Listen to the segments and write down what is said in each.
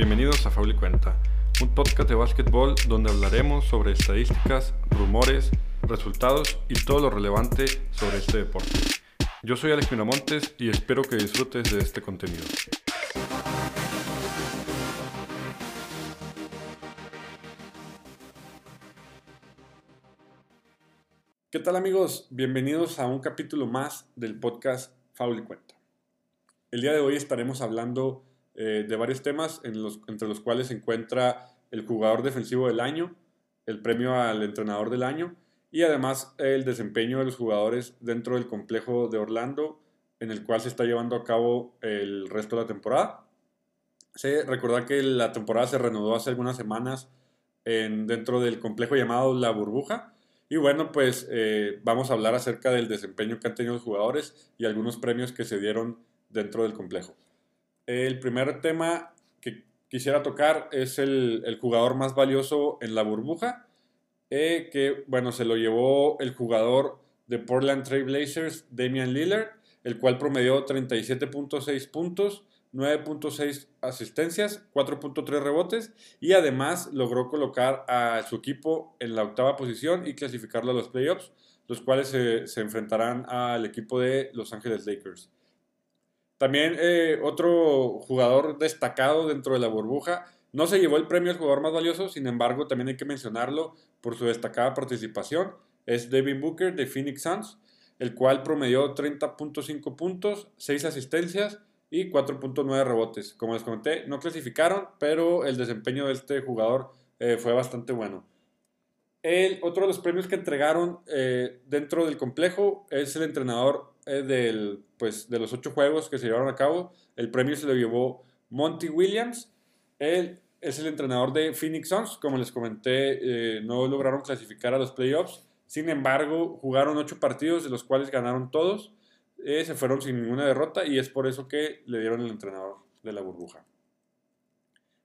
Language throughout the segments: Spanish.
bienvenidos a Faul y Cuenta, un podcast de básquetbol donde hablaremos sobre estadísticas, rumores, resultados y todo lo relevante sobre este deporte. Yo soy Alex Miramontes y espero que disfrutes de este contenido. ¿Qué tal amigos? Bienvenidos a un capítulo más del podcast Faul y Cuenta. El día de hoy estaremos hablando eh, de varios temas entre los cuales se encuentra el jugador defensivo del año, el premio al entrenador del año y además el desempeño de los jugadores dentro del complejo de Orlando en el cual se está llevando a cabo el resto de la temporada. Se recordar que la temporada se reanudó hace algunas semanas en, dentro del complejo llamado La Burbuja. Y bueno, pues eh, vamos a hablar acerca del desempeño que han tenido los jugadores y algunos premios que se dieron dentro del complejo. El primer tema que quisiera tocar es el, jugador más valioso en la burbuja, eh, que bueno, se lo llevó el jugador de Portland Trail Blazers, Damian Lillard, el cual promedió 37.6 puntos, 9.6 asistencias, 4.3 rebotes y además logró colocar a su equipo en la octava posición y clasificarlo a los playoffs, los cuales se, se enfrentarán al equipo de Los Ángeles Lakers. También eh, otro jugador destacado dentro de la burbuja. No se llevó el premio al jugador más valioso, sin embargo, también hay que mencionarlo por su destacada participación. Es Devin Booker de Phoenix Suns, el cual promedió 30.5 puntos, 6 asistencias y 4.9 rebotes. Como les comenté, no clasificaron, pero el desempeño de este jugador eh, fue bastante bueno. El, otro de los premios que entregaron eh, dentro del complejo es el entrenador del, pues, de los ocho juegos que se llevaron a cabo. El premio se lo llevó Monty Williams. Él es el entrenador de Phoenix Suns. Como les comenté, eh, no lograron clasificar a los playoffs. Sin embargo, jugaron ocho partidos, de los cuales ganaron todos. Eh, se fueron sin ninguna derrota y es por eso que le dieron el entrenador de la burbuja.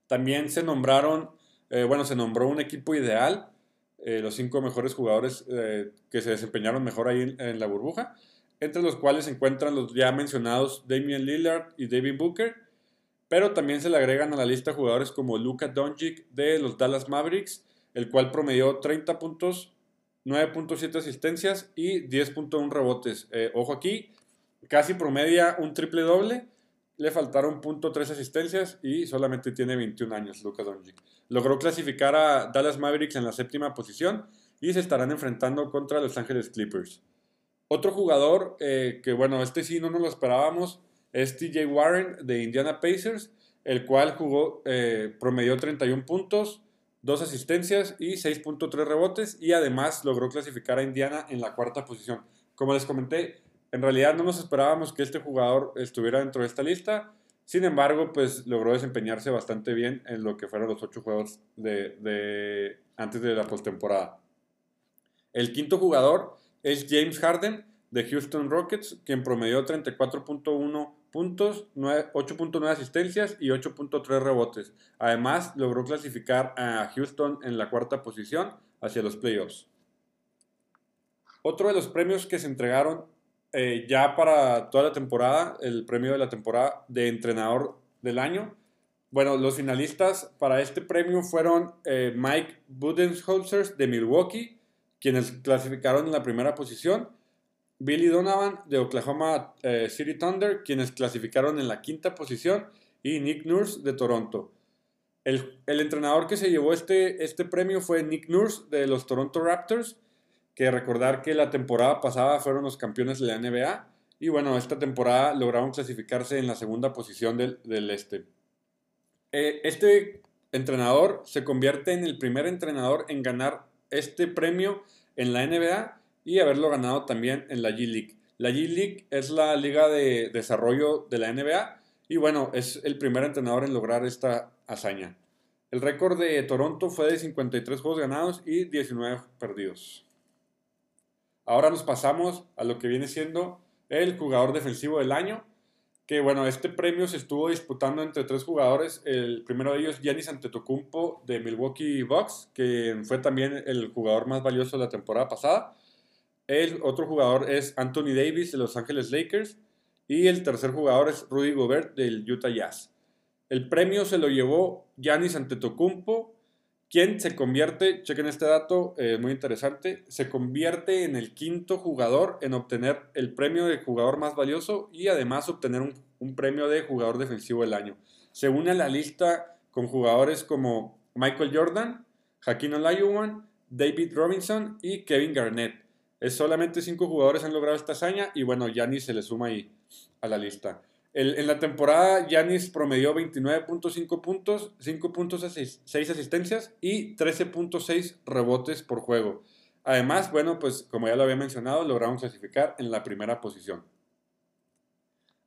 También se nombraron, eh, bueno, se nombró un equipo ideal, los cinco mejores jugadores que se desempeñaron mejor ahí en la burbuja entre los cuales se encuentran los ya mencionados Damian Lillard y David Booker, pero también se le agregan a la lista jugadores como Luka Doncic de los Dallas Mavericks, el cual promedió 30 puntos, 9.7 asistencias y 10.1 rebotes. Eh, ojo aquí, casi promedia un triple doble, le faltaron .3 asistencias y solamente tiene 21 años Luka Doncic. Logró clasificar a Dallas Mavericks en la séptima posición y se estarán enfrentando contra Los Ángeles Clippers. Otro jugador eh, que, bueno, este sí no nos lo esperábamos, es TJ Warren de Indiana Pacers, el cual jugó, eh, promedió 31 puntos, 2 asistencias y 6.3 rebotes y además logró clasificar a Indiana en la cuarta posición. Como les comenté, en realidad no nos esperábamos que este jugador estuviera dentro de esta lista, sin embargo, pues logró desempeñarse bastante bien en lo que fueron los ocho juegos de, de antes de la postemporada. El quinto jugador es James Harden de Houston Rockets, quien promedió 34.1 puntos, 8.9 asistencias y 8.3 rebotes. Además, logró clasificar a Houston en la cuarta posición hacia los playoffs. Otro de los premios que se entregaron eh, ya para toda la temporada, el premio de la temporada de entrenador del año. Bueno, los finalistas para este premio fueron eh, Mike Budenholzer de Milwaukee, quienes clasificaron en la primera posición. Billy Donovan de Oklahoma eh, City Thunder, quienes clasificaron en la quinta posición. Y Nick Nurse de Toronto. El, entrenador que se llevó este, este premio fue Nick Nurse de los Toronto Raptors, que recordar que la temporada pasada fueron los campeones de la NBA. Y bueno, esta temporada lograron clasificarse en la segunda posición del, este. Eh, este entrenador se convierte en el primer entrenador en ganar este premio en la NBA y haberlo ganado también en la G League. La G League es la liga de desarrollo de la NBA y bueno, es el primer entrenador en lograr esta hazaña. El récord de Toronto fue de 53 juegos ganados y 19 perdidos. Ahora nos pasamos a lo que viene siendo el jugador defensivo del año que bueno, este premio se estuvo disputando entre tres jugadores. El primero de ellos, Giannis Antetokounmpo de Milwaukee Bucks, que fue también el jugador más valioso de la temporada pasada. El otro jugador es Anthony Davis de Los Ángeles Lakers. Y el tercer jugador es Rudy Gobert del Utah Jazz. El premio se lo llevó Giannis Antetokounmpo, quien se convierte, chequen este dato, eh, muy interesante, se convierte en el quinto jugador en obtener el premio de jugador más valioso y además obtener un, premio de jugador defensivo del año. Se une a la lista con jugadores como Michael Jordan, Hakeem Olajuwon, David Robinson y Kevin Garnett. Es solamente cinco jugadores han logrado esta hazaña y bueno, Giannis se le suma ahí a la lista. En la temporada, Giannis promedió 29.5 puntos, 5.6 asistencias y 13.6 rebotes por juego. Además, bueno, pues como ya lo había mencionado, lograron clasificar en la primera posición.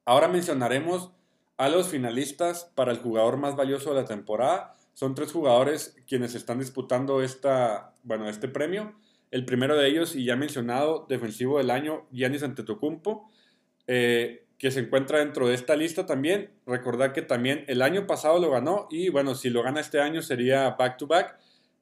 Ahora mencionaremos a los finalistas para el jugador más valioso de la temporada. Son tres jugadores quienes están disputando esta, bueno, este premio. El primero de ellos, y ya mencionado, defensivo del año, Giannis Antetokounmpo, eh, que se encuentra dentro de esta lista también. Recordar que también el año pasado lo ganó y bueno, si lo gana este año sería back to back,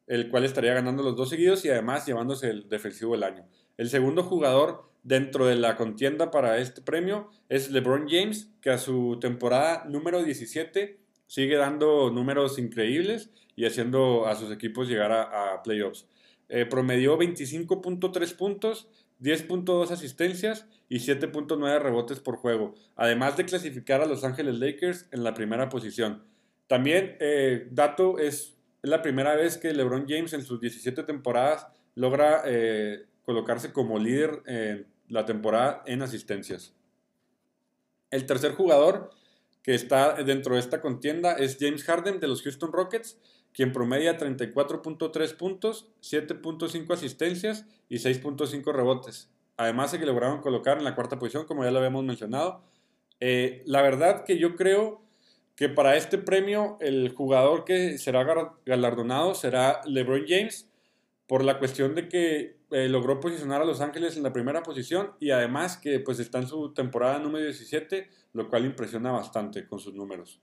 el cual estaría ganando los dos seguidos y además llevándose el defensivo del año. El segundo jugador dentro de la contienda para este premio es LeBron James, que a su temporada número 17 sigue dando números increíbles y haciendo a sus equipos llegar a playoffs. Eh, promedió 25.3 puntos, 10.2 asistencias y 7.9 rebotes por juego, además de clasificar a Los Ángeles Lakers en la primera posición. También, eh, dato, es la primera vez que LeBron James en sus 17 temporadas logra eh, colocarse como líder en la temporada en asistencias. El tercer jugador que está dentro de esta contienda es James Harden de los Houston Rockets, quien promedia 34.3 puntos, 7.5 asistencias y 6.5 rebotes. Además de que lograron colocar en la cuarta posición, como ya lo habíamos mencionado. Eh, la verdad que yo creo que para este premio el jugador que será galardonado será LeBron James, por la cuestión de que eh, logró posicionar a Los Ángeles en la primera posición y además que pues está en su temporada número 17, lo cual impresiona bastante con sus números.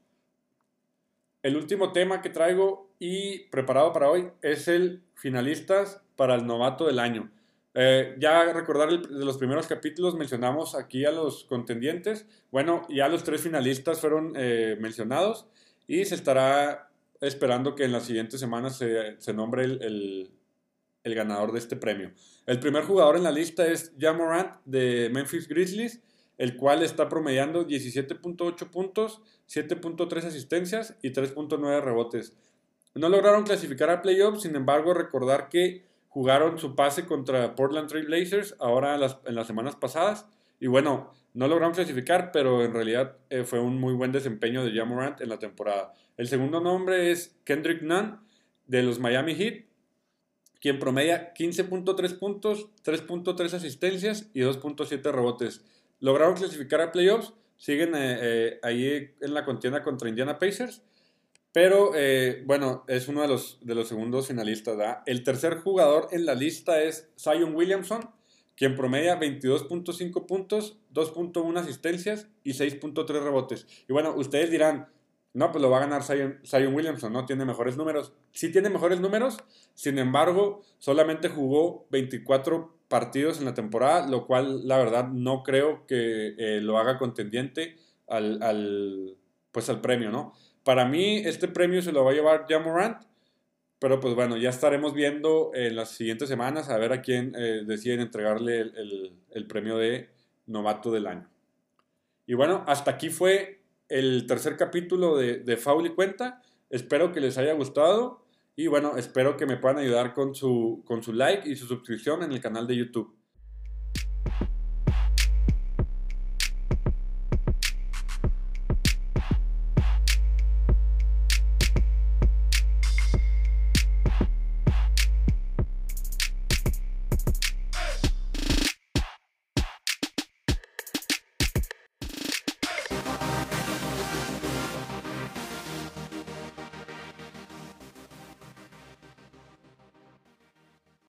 El último tema que traigo y preparado para hoy es el finalistas para el novato del año. Eh, ya recordar de los primeros capítulos mencionamos aquí a los contendientes. Bueno, ya los tres finalistas fueron eh, mencionados y se estará esperando que en las siguientes semanas se, nombre el, el, ganador de este premio. El primer jugador en la lista es Jamorant de Memphis Grizzlies el cual está promediando 17.8 puntos, 7.3 asistencias y 3.9 rebotes. No lograron clasificar a playoffs, sin embargo, recordar que jugaron su pase contra Portland Trail Blazers ahora en las, semanas pasadas. Y bueno, no lograron clasificar, pero en realidad eh, fue un muy buen desempeño de Jamorant en la temporada. El segundo nombre es Kendrick Nunn de los Miami Heat, quien promedia 15.3 puntos, 3.3 asistencias y 2.7 rebotes lograron clasificar a playoffs, siguen eh, eh, ahí en la contienda contra Indiana Pacers, pero eh, bueno, es uno de los, de los segundos finalistas. El tercer jugador en la lista es Zion Williamson, quien promedia 22.5 puntos, 2.1 asistencias y 6.3 rebotes. Y bueno, ustedes dirán, no, pues lo va a ganar Zion, Williamson, ¿no? Tiene mejores números. Sí tiene mejores números, sin embargo, solamente jugó 24 partidos en la temporada, lo cual la verdad no creo que eh, lo haga contendiente al, pues al premio, ¿no? Para mí este premio se lo va a llevar Jamorant, pero pues bueno, ya estaremos viendo en las siguientes semanas a ver a quién eh, deciden entregarle el, premio de novato del año. Y bueno, hasta aquí fue el tercer capítulo de, de Faul y Cuenta. Espero que les haya gustado. Y bueno, espero que me puedan ayudar con su, con su like y su suscripción en el canal de YouTube.